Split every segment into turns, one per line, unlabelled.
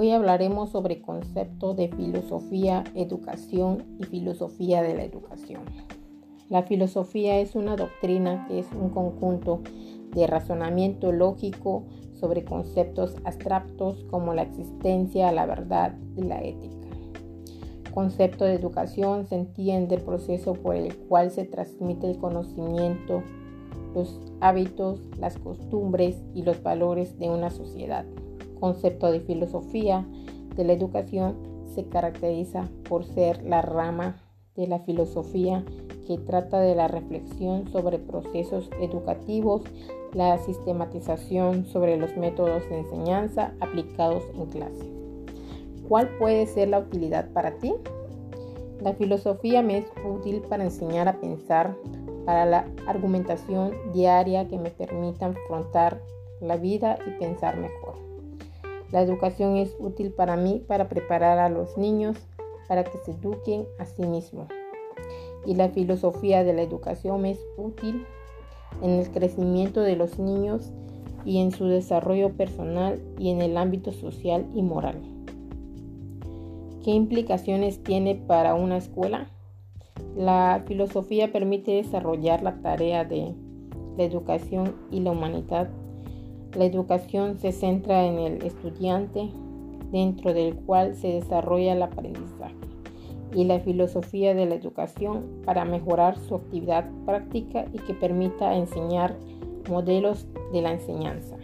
Hoy hablaremos sobre conceptos de filosofía, educación y filosofía de la educación. La filosofía es una doctrina que es un conjunto de razonamiento lógico sobre conceptos abstractos como la existencia, la verdad y la ética. Concepto de educación se entiende el proceso por el cual se transmite el conocimiento, los hábitos, las costumbres y los valores de una sociedad concepto de filosofía de la educación se caracteriza por ser la rama de la filosofía que trata de la reflexión sobre procesos educativos, la sistematización sobre los métodos de enseñanza aplicados en clase. ¿Cuál puede ser la utilidad para ti? La filosofía me es útil para enseñar a pensar, para la argumentación diaria que me permita afrontar la vida y pensar mejor. La educación es útil para mí para preparar a los niños para que se eduquen a sí mismos. Y la filosofía de la educación es útil en el crecimiento de los niños y en su desarrollo personal y en el ámbito social y moral. ¿Qué implicaciones tiene para una escuela? La filosofía permite desarrollar la tarea de la educación y la humanidad la educación se centra en el estudiante, dentro del cual se desarrolla el aprendizaje, y la filosofía de la educación para mejorar su actividad práctica y que permita enseñar modelos de la enseñanza.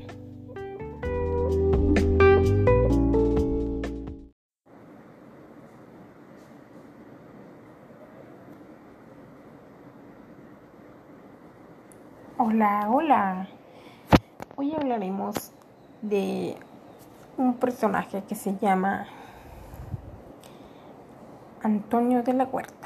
Hola, hola. Hoy hablaremos de un personaje que se llama Antonio de la Huerta.